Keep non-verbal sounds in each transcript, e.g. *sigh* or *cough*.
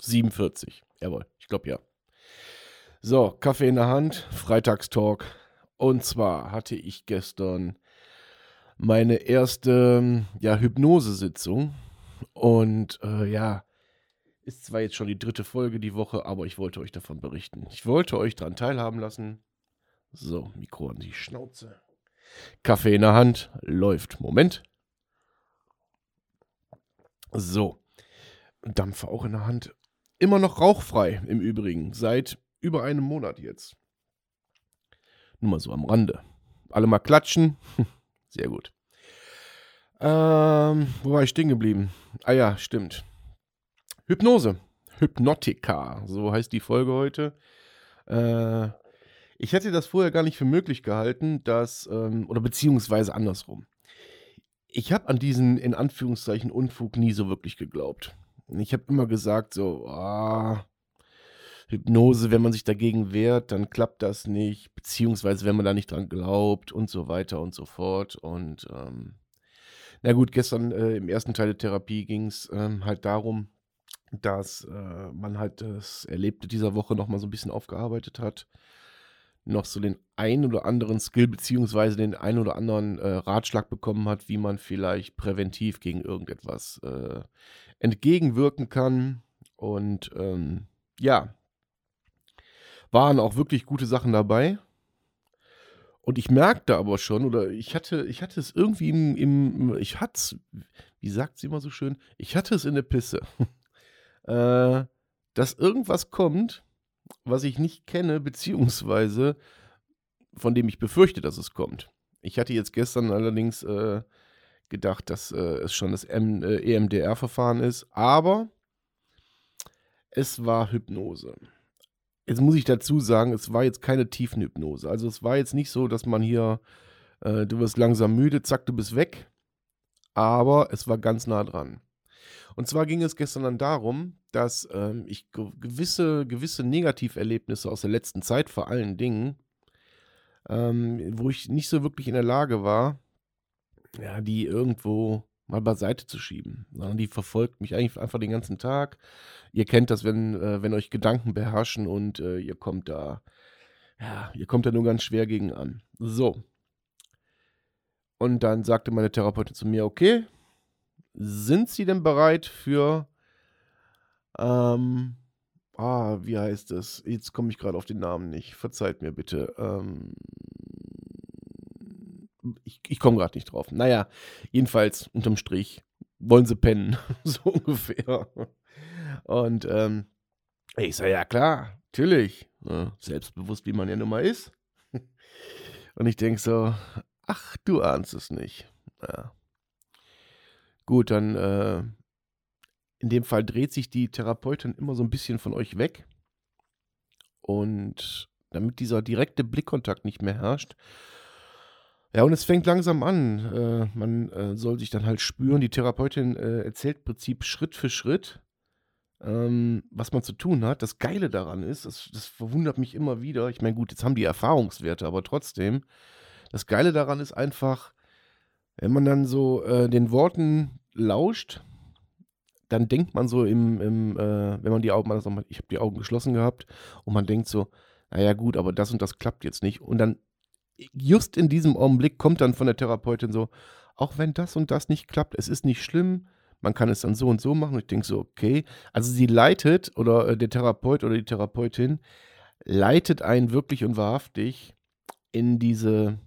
47, jawohl, ich glaube ja. So, Kaffee in der Hand, Freitagstalk. Und zwar hatte ich gestern meine erste ja, Hypnosesitzung. Und äh, ja, ist zwar jetzt schon die dritte Folge die Woche, aber ich wollte euch davon berichten. Ich wollte euch daran teilhaben lassen. So, Mikro an die Schnauze. Kaffee in der Hand, läuft. Moment. So. Dampfer auch in der Hand. Immer noch rauchfrei im Übrigen. Seit über einem Monat jetzt. Nur mal so am Rande. Alle mal klatschen. *laughs* Sehr gut. Ähm, wo war ich stehen geblieben? Ah ja, stimmt. Hypnose. Hypnotika. So heißt die Folge heute. Äh, ich hätte das vorher gar nicht für möglich gehalten, dass, ähm, oder beziehungsweise andersrum. Ich habe an diesen, in Anführungszeichen, Unfug nie so wirklich geglaubt. Ich habe immer gesagt, so, ah, Hypnose, wenn man sich dagegen wehrt, dann klappt das nicht, beziehungsweise wenn man da nicht dran glaubt und so weiter und so fort. Und ähm, na gut, gestern äh, im ersten Teil der Therapie ging es ähm, halt darum, dass äh, man halt das Erlebte dieser Woche nochmal so ein bisschen aufgearbeitet hat noch so den ein oder anderen Skill beziehungsweise den ein oder anderen äh, Ratschlag bekommen hat, wie man vielleicht präventiv gegen irgendetwas äh, entgegenwirken kann. Und ähm, ja, waren auch wirklich gute Sachen dabei. Und ich merkte aber schon, oder ich hatte, ich hatte es irgendwie im, im ich hatte es, wie sagt sie immer so schön, ich hatte es in der Pisse, *laughs* äh, dass irgendwas kommt, was ich nicht kenne, beziehungsweise von dem ich befürchte, dass es kommt. Ich hatte jetzt gestern allerdings äh, gedacht, dass äh, es schon das M äh, EMDR-Verfahren ist, aber es war Hypnose. Jetzt muss ich dazu sagen, es war jetzt keine Tiefenhypnose. Also es war jetzt nicht so, dass man hier, äh, du wirst langsam müde, zack, du bist weg. Aber es war ganz nah dran. Und zwar ging es gestern dann darum, dass ähm, ich gewisse, gewisse Negativerlebnisse aus der letzten Zeit vor allen Dingen, ähm, wo ich nicht so wirklich in der Lage war, ja, die irgendwo mal beiseite zu schieben. Ja, die verfolgt mich eigentlich einfach den ganzen Tag. Ihr kennt das, wenn, äh, wenn euch Gedanken beherrschen und äh, ihr kommt da, ja, ihr kommt da nur ganz schwer gegen an. So. Und dann sagte meine Therapeutin zu mir, okay, sind Sie denn bereit für, ähm, ah, wie heißt es? Jetzt komme ich gerade auf den Namen nicht. Verzeiht mir bitte. Ähm, ich, ich komme gerade nicht drauf. Naja, jedenfalls unterm Strich wollen sie pennen, *laughs* so ungefähr. Und ähm, ich sage, ja klar, natürlich. Ne? Selbstbewusst, wie man ja nun mal ist. Und ich denke so, ach, du ahnst es nicht. Ja. Gut, dann äh, in dem Fall dreht sich die Therapeutin immer so ein bisschen von euch weg. Und damit dieser direkte Blickkontakt nicht mehr herrscht. Ja, und es fängt langsam an. Äh, man äh, soll sich dann halt spüren. Die Therapeutin äh, erzählt im Prinzip Schritt für Schritt, ähm, was man zu tun hat. Das Geile daran ist, das, das verwundert mich immer wieder. Ich meine, gut, jetzt haben die Erfahrungswerte, aber trotzdem, das Geile daran ist einfach, wenn man dann so äh, den Worten lauscht, dann denkt man so im, im äh, wenn man die Augen, ich habe die Augen geschlossen gehabt und man denkt so, naja gut, aber das und das klappt jetzt nicht. Und dann just in diesem Augenblick kommt dann von der Therapeutin so, auch wenn das und das nicht klappt, es ist nicht schlimm, man kann es dann so und so machen. Ich denke so, okay. Also sie leitet oder äh, der Therapeut oder die Therapeutin leitet einen wirklich und wahrhaftig in diese,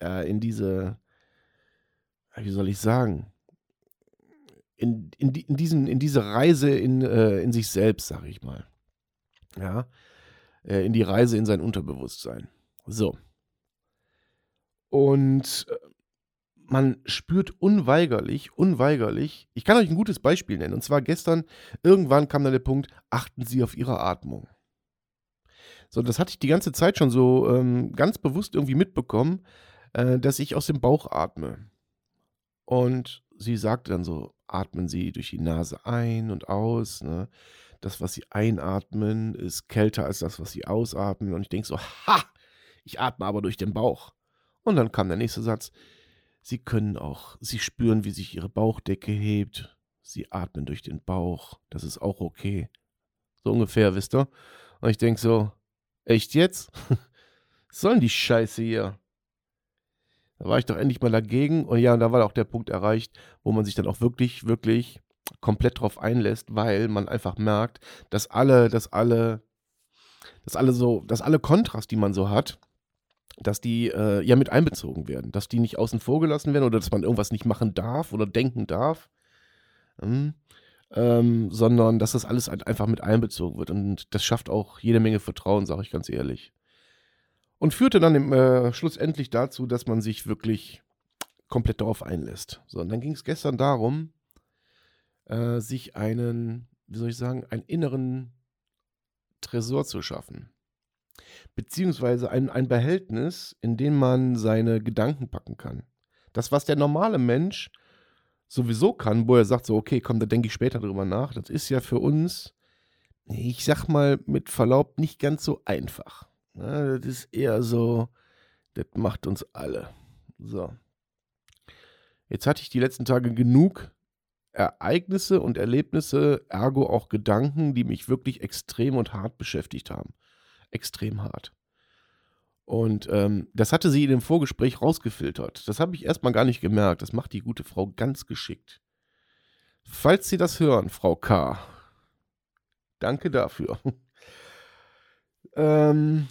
äh, in diese wie soll ich sagen, in, in, in, diesen, in diese Reise in, äh, in sich selbst, sage ich mal. Ja, äh, in die Reise in sein Unterbewusstsein. So. Und äh, man spürt unweigerlich, unweigerlich, ich kann euch ein gutes Beispiel nennen. Und zwar gestern, irgendwann kam dann der Punkt, achten Sie auf Ihre Atmung. So, das hatte ich die ganze Zeit schon so ähm, ganz bewusst irgendwie mitbekommen, äh, dass ich aus dem Bauch atme. Und sie sagte dann so, atmen Sie durch die Nase ein und aus. Ne? Das, was Sie einatmen, ist kälter als das, was Sie ausatmen. Und ich denke so, ha, ich atme aber durch den Bauch. Und dann kam der nächste Satz, Sie können auch, Sie spüren, wie sich Ihre Bauchdecke hebt. Sie atmen durch den Bauch. Das ist auch okay. So ungefähr, wisst ihr? Und ich denke so, echt jetzt? Was soll denn die Scheiße hier? Da war ich doch endlich mal dagegen. Und ja, da war auch der Punkt erreicht, wo man sich dann auch wirklich, wirklich komplett drauf einlässt, weil man einfach merkt, dass alle, dass alle, dass alle so, dass alle Kontrast, die man so hat, dass die äh, ja mit einbezogen werden, dass die nicht außen vor gelassen werden oder dass man irgendwas nicht machen darf oder denken darf, hm, ähm, sondern dass das alles einfach mit einbezogen wird. Und das schafft auch jede Menge Vertrauen, sage ich ganz ehrlich. Und führte dann im, äh, schlussendlich dazu, dass man sich wirklich komplett darauf einlässt. So, und dann ging es gestern darum, äh, sich einen, wie soll ich sagen, einen inneren Tresor zu schaffen. Beziehungsweise ein, ein Behältnis, in dem man seine Gedanken packen kann. Das, was der normale Mensch sowieso kann, wo er sagt, so, okay, komm, da denke ich später drüber nach, das ist ja für uns, ich sag mal mit Verlaub, nicht ganz so einfach. Ja, das ist eher so, das macht uns alle. So. Jetzt hatte ich die letzten Tage genug Ereignisse und Erlebnisse, ergo auch Gedanken, die mich wirklich extrem und hart beschäftigt haben. Extrem hart. Und ähm, das hatte sie in dem Vorgespräch rausgefiltert. Das habe ich erstmal gar nicht gemerkt. Das macht die gute Frau ganz geschickt. Falls Sie das hören, Frau K., danke dafür. *laughs* ähm,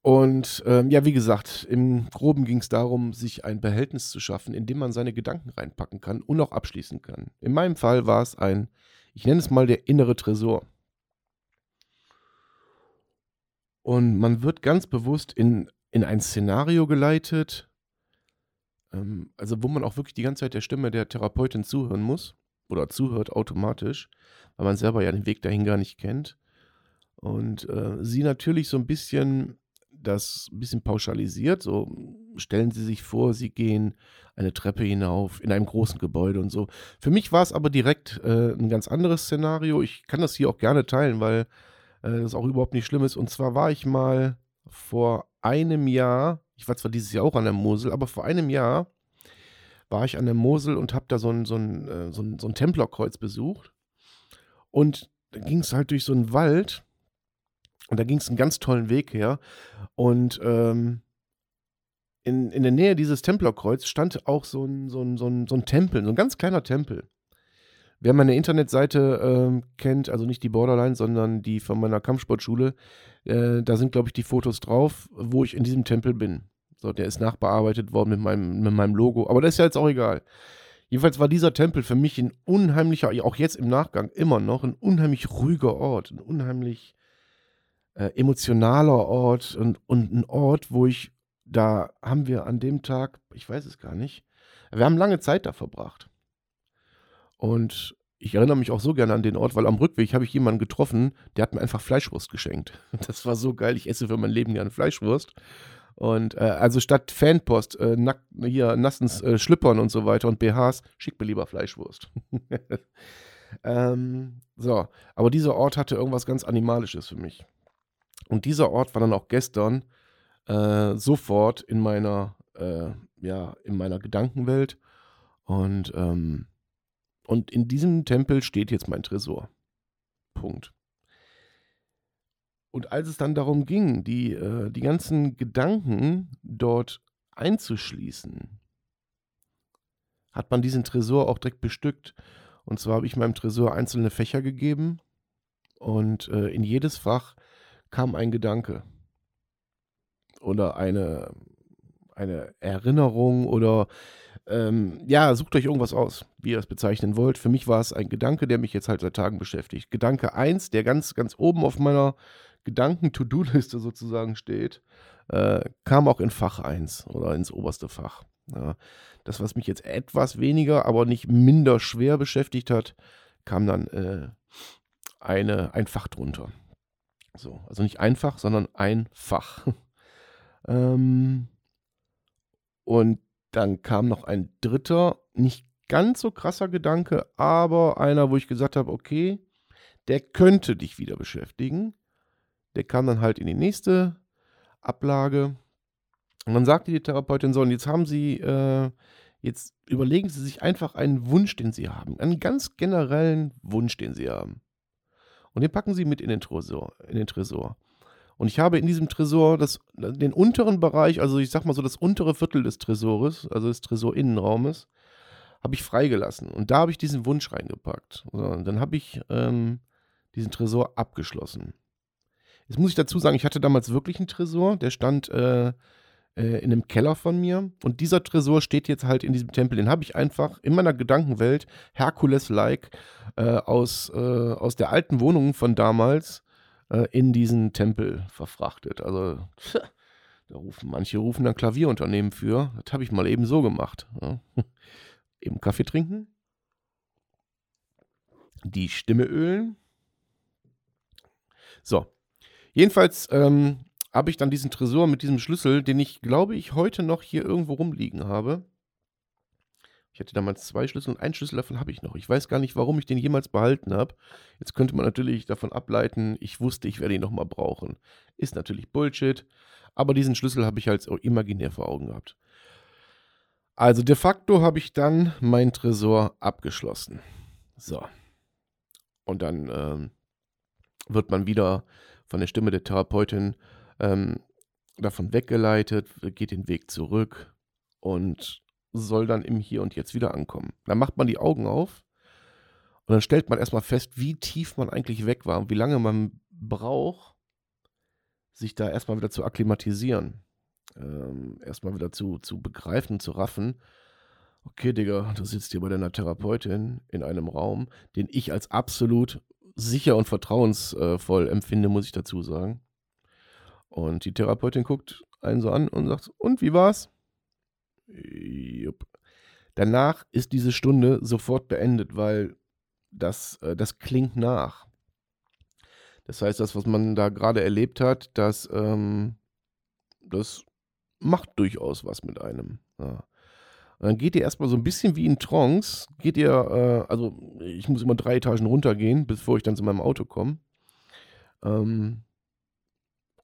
und ähm, ja, wie gesagt, im Groben ging es darum, sich ein Behältnis zu schaffen, in dem man seine Gedanken reinpacken kann und auch abschließen kann. In meinem Fall war es ein, ich nenne es mal der innere Tresor. Und man wird ganz bewusst in, in ein Szenario geleitet, ähm, also wo man auch wirklich die ganze Zeit der Stimme der Therapeutin zuhören muss oder zuhört automatisch, weil man selber ja den Weg dahin gar nicht kennt. Und äh, sie natürlich so ein bisschen das ein bisschen pauschalisiert. So stellen Sie sich vor, Sie gehen eine Treppe hinauf in einem großen Gebäude und so. Für mich war es aber direkt äh, ein ganz anderes Szenario. Ich kann das hier auch gerne teilen, weil äh, das auch überhaupt nicht schlimm ist. Und zwar war ich mal vor einem Jahr, ich war zwar dieses Jahr auch an der Mosel, aber vor einem Jahr war ich an der Mosel und habe da so ein, so, ein, äh, so, ein, so ein Templerkreuz besucht. Und da ging es halt durch so einen Wald und da ging es einen ganz tollen Weg her. Und ähm, in, in der Nähe dieses Templerkreuz stand auch so ein, so, ein, so, ein, so ein Tempel, so ein ganz kleiner Tempel. Wer meine Internetseite ähm, kennt, also nicht die Borderline, sondern die von meiner Kampfsportschule, äh, da sind, glaube ich, die Fotos drauf, wo ich in diesem Tempel bin. So, der ist nachbearbeitet worden mit meinem, mit meinem Logo, aber das ist ja jetzt auch egal. Jedenfalls war dieser Tempel für mich ein unheimlicher, auch jetzt im Nachgang immer noch, ein unheimlich ruhiger Ort, ein unheimlich äh, emotionaler Ort und, und ein Ort, wo ich, da haben wir an dem Tag, ich weiß es gar nicht, wir haben lange Zeit da verbracht. Und ich erinnere mich auch so gerne an den Ort, weil am Rückweg habe ich jemanden getroffen, der hat mir einfach Fleischwurst geschenkt. *laughs* Das war so geil. Ich esse für mein Leben gerne Fleischwurst. Und äh, also statt Fanpost, äh, nack, hier nassens äh, Schlüppern und so weiter und BHs, schickt mir lieber Fleischwurst. *laughs* ähm, so, aber dieser Ort hatte irgendwas ganz Animalisches für mich. Und dieser Ort war dann auch gestern äh, sofort in meiner, äh, ja, in meiner Gedankenwelt. Und, ähm, und in diesem Tempel steht jetzt mein Tresor. Punkt. Und als es dann darum ging, die, äh, die ganzen Gedanken dort einzuschließen, hat man diesen Tresor auch direkt bestückt. Und zwar habe ich meinem Tresor einzelne Fächer gegeben und äh, in jedes Fach kam ein Gedanke oder eine, eine Erinnerung oder ähm, ja, sucht euch irgendwas aus, wie ihr es bezeichnen wollt. Für mich war es ein Gedanke, der mich jetzt halt seit Tagen beschäftigt. Gedanke 1, der ganz, ganz oben auf meiner Gedanken-To-Do-Liste sozusagen steht, äh, kam auch in Fach 1 oder ins oberste Fach. Ja, das, was mich jetzt etwas weniger, aber nicht minder schwer beschäftigt hat, kam dann äh, eine, ein Fach drunter. So, also nicht einfach, sondern ein Fach. *laughs* ähm, und dann kam noch ein dritter, nicht ganz so krasser Gedanke, aber einer, wo ich gesagt habe, okay, der könnte dich wieder beschäftigen. Der kam dann halt in die nächste Ablage. Und dann sagte die Therapeutin so, und jetzt haben Sie, äh, jetzt überlegen Sie sich einfach einen Wunsch, den Sie haben. Einen ganz generellen Wunsch, den Sie haben. Und den packen Sie mit in den Tresor. In den Tresor. Und ich habe in diesem Tresor das, den unteren Bereich, also ich sag mal so das untere Viertel des Tresores, also des Tresorinnenraumes, habe ich freigelassen. Und da habe ich diesen Wunsch reingepackt. So, und dann habe ich ähm, diesen Tresor abgeschlossen. Jetzt muss ich dazu sagen, ich hatte damals wirklich einen Tresor, der stand äh, äh, in einem Keller von mir. Und dieser Tresor steht jetzt halt in diesem Tempel. Den habe ich einfach in meiner Gedankenwelt, Herkules-like, äh, aus, äh, aus der alten Wohnung von damals äh, in diesen Tempel verfrachtet. Also, da rufen manche rufen dann Klavierunternehmen für. Das habe ich mal eben so gemacht. Ja. *laughs* Eben Kaffee trinken. Die Stimme ölen. So. Jedenfalls ähm, habe ich dann diesen Tresor mit diesem Schlüssel, den ich, glaube ich, heute noch hier irgendwo rumliegen habe. Ich hatte damals zwei Schlüssel und einen Schlüssel davon habe ich noch. Ich weiß gar nicht, warum ich den jemals behalten habe. Jetzt könnte man natürlich davon ableiten, ich wusste, ich werde ihn nochmal brauchen. Ist natürlich Bullshit, aber diesen Schlüssel habe ich halt auch imaginär vor Augen gehabt. Also de facto habe ich dann mein Tresor abgeschlossen. So. Und dann ähm, wird man wieder von der Stimme der Therapeutin ähm, davon weggeleitet, geht den Weg zurück und soll dann im Hier und Jetzt wieder ankommen. Dann macht man die Augen auf und dann stellt man erstmal fest, wie tief man eigentlich weg war und wie lange man braucht, sich da erstmal wieder zu akklimatisieren. Ähm, erstmal wieder zu, zu begreifen, zu raffen. Okay, Digga, du sitzt hier bei deiner Therapeutin in einem Raum, den ich als absolut sicher und vertrauensvoll empfinde, muss ich dazu sagen. Und die Therapeutin guckt einen so an und sagt, und wie war's? Jupp. Danach ist diese Stunde sofort beendet, weil das, äh, das klingt nach. Das heißt, das, was man da gerade erlebt hat, das, ähm, das macht durchaus was mit einem. Ja. Dann geht ihr erstmal so ein bisschen wie in Trance, geht ihr, äh, also ich muss immer drei Etagen runtergehen, bevor ich dann zu meinem Auto komme. Ähm,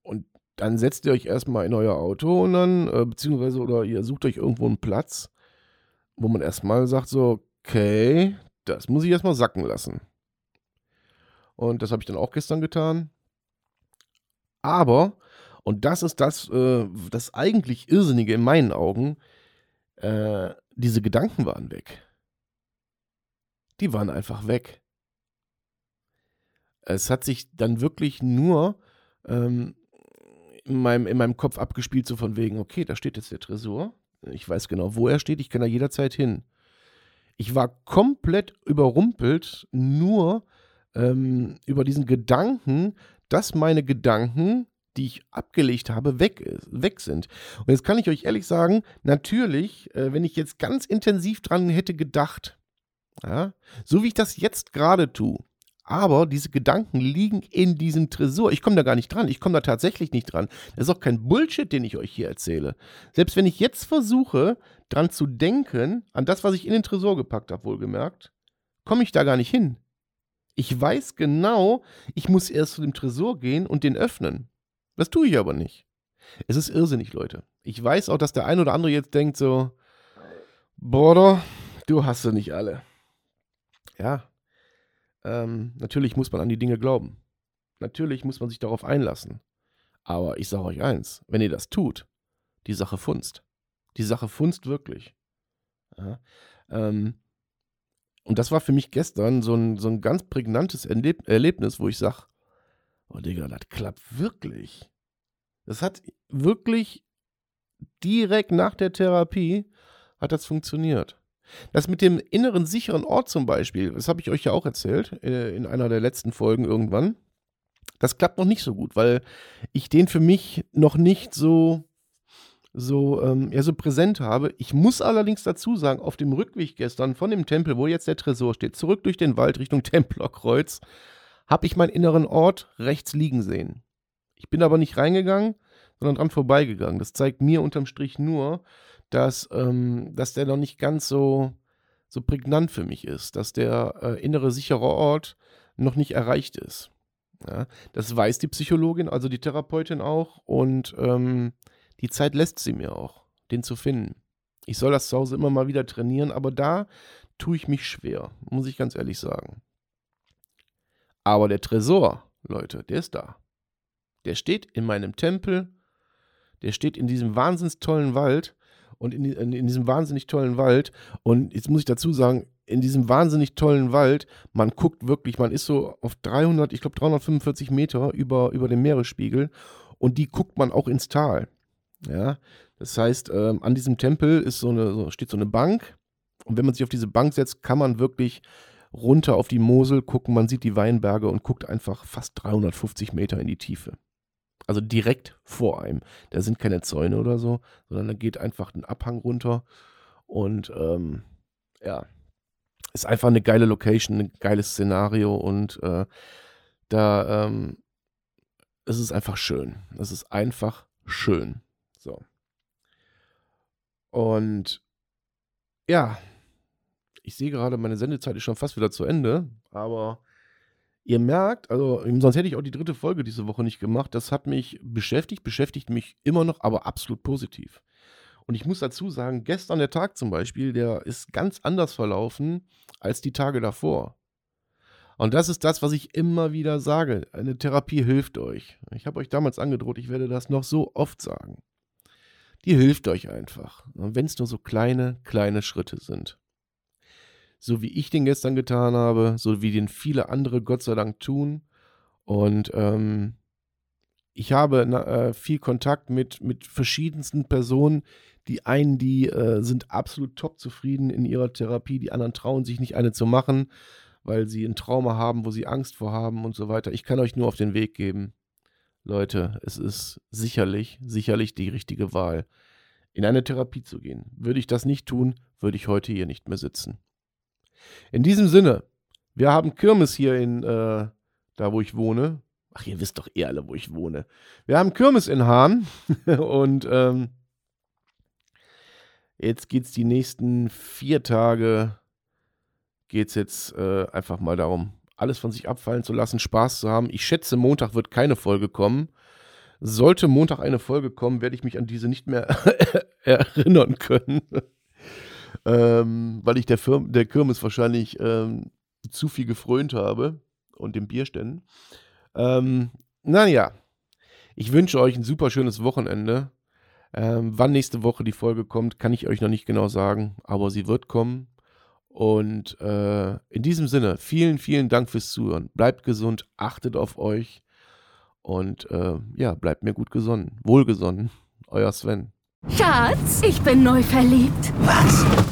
und dann setzt ihr euch erstmal in euer Auto und dann, äh, beziehungsweise, oder ihr sucht euch irgendwo einen Platz, wo man erstmal sagt so, okay, das muss ich erstmal sacken lassen. Und das habe ich dann auch gestern getan. Aber, und das ist das, äh, das eigentlich Irrsinnige in meinen Augen, äh, diese Gedanken waren weg. Die waren einfach weg. Es hat sich dann wirklich nur ähm, in meinem, in meinem Kopf abgespielt, so von wegen, okay, da steht jetzt der Tresor. Ich weiß genau, wo er steht, ich kann da jederzeit hin. Ich war komplett überrumpelt, nur ähm, über diesen Gedanken, dass meine Gedanken, die ich abgelegt habe, weg, weg sind. Und jetzt kann ich euch ehrlich sagen, natürlich, äh, wenn ich jetzt ganz intensiv dran hätte gedacht, ja, so wie ich das jetzt gerade tue, aber diese Gedanken liegen in diesem Tresor. Ich komme da gar nicht dran. Ich komme da tatsächlich nicht dran. Das ist auch kein Bullshit, den ich euch hier erzähle. Selbst wenn ich jetzt versuche, dran zu denken, an das, was ich in den Tresor gepackt habe, wohlgemerkt, komme ich da gar nicht hin. Ich weiß genau, ich muss erst zu dem Tresor gehen und den öffnen. Das tue ich aber nicht. Es ist irrsinnig, Leute. Ich weiß auch, dass der ein oder andere jetzt denkt so, Border, du hast sie nicht alle. Ja, ähm, natürlich muss man an die Dinge glauben. Natürlich muss man sich darauf einlassen. Aber ich sage euch eins, wenn ihr das tut, die Sache funzt. Die Sache funzt wirklich. Ja, ähm, und das war für mich gestern so ein, so ein ganz prägnantes Erleb Erlebnis, wo ich sage, oh Digga, das klappt wirklich. Das hat wirklich direkt nach der Therapie hat das funktioniert. Das mit dem inneren sicheren Ort zum Beispiel, das habe ich euch ja auch erzählt äh, in einer der letzten Folgen irgendwann. Das klappt noch nicht so gut, weil ich den für mich noch nicht so so, ähm, ja, so präsent habe. Ich muss allerdings dazu sagen, auf dem Rückweg gestern von dem Tempel, wo jetzt der Tresor steht, zurück durch den Wald Richtung *laughs* Templerkreuz, habe ich meinen inneren Ort rechts liegen sehen. Ich bin aber nicht reingegangen, sondern dran vorbeigegangen. Das zeigt mir unterm Strich nur, dass, ähm, dass der noch nicht ganz so, so prägnant für mich ist, dass der äh, innere sichere Ort noch nicht erreicht ist. Ja, das weiß die Psychologin, also die Therapeutin auch. Und ähm, die Zeit lässt sie mir auch, den zu finden. Ich soll das zu Hause immer mal wieder trainieren, aber da tue ich mich schwer, muss ich ganz ehrlich sagen. Aber der Tresor, Leute, der ist da. Der steht in meinem Tempel, der steht in diesem wahnsinnig tollen Wald und in, in, in, diesem wahnsinnig tollen Wald. Und jetzt muss ich dazu sagen, in diesem wahnsinnig tollen Wald, man guckt wirklich, man ist so auf 300, ich glaube 345 Meter über, über dem Meeresspiegel und die guckt man auch ins Tal. Ja, das heißt, ähm, an diesem Tempel ist so eine, so, steht so eine Bank. Und wenn man sich auf diese Bank setzt, kann man wirklich runter auf die Mosel gucken. Man sieht die Weinberge und guckt einfach fast 350 Meter in die Tiefe. Also direkt vor einem. Da sind keine Zäune oder so, sondern da geht einfach ein Abhang runter. Und ähm, ja, ist einfach eine geile Location, ein geiles Szenario und äh, da ähm, es ist einfach schön. Es ist einfach schön. So. Und ja, ich sehe gerade, meine Sendezeit ist schon fast wieder zu Ende, aber ihr merkt, also sonst hätte ich auch die dritte Folge diese Woche nicht gemacht. Das hat mich beschäftigt, beschäftigt mich immer noch, aber absolut positiv. Und ich muss dazu sagen, gestern der Tag zum Beispiel, der ist ganz anders verlaufen als die Tage davor. Und das ist das, was ich immer wieder sage. Eine Therapie hilft euch. Ich habe euch damals angedroht, ich werde das noch so oft sagen die hilft euch einfach. Wenn es nur so kleine, kleine Schritte sind. So wie ich den gestern getan habe, so wie den viele andere Gott sei Dank tun. Und ähm, ich habe äh, viel Kontakt mit, mit verschiedensten Personen. Die einen, die äh, sind absolut top zufrieden in ihrer Therapie, die anderen trauen sich nicht eine zu machen, weil sie ein Trauma haben, wo sie Angst vor haben und so weiter. Ich kann euch nur auf den Weg geben. Leute, es ist sicherlich, sicherlich die richtige Wahl, in eine Therapie zu gehen. Würde ich das nicht tun, würde ich heute hier nicht mehr sitzen. In diesem Sinne, wir haben Kirmes hier in, äh, da wo ich wohne. Ach, ihr wisst doch eh alle, wo ich wohne. Wir haben Kirmes in Hahn *laughs* und ähm, jetzt geht es die nächsten vier Tage, geht es jetzt äh, einfach mal darum, alles von sich abfallen zu lassen, Spaß zu haben. Ich schätze, Montag wird keine Folge kommen. Sollte Montag eine Folge kommen, werde ich mich an diese nicht mehr *laughs* erinnern können. Ähm, weil ich der, Firm der Kirmes wahrscheinlich ähm, zu viel gefrönt habe und dem Bierständen. Ähm, naja, ich wünsche euch ein super schönes Wochenende. Ähm, wann nächste Woche die Folge kommt, kann ich euch noch nicht genau sagen, aber sie wird kommen. Und äh, in diesem Sinne, vielen, vielen Dank fürs Zuhören. Bleibt gesund, achtet auf euch und äh, ja, bleibt mir gut gesonnen. Wohlgesonnen. Euer Sven. Schatz, ich bin neu verliebt. Was?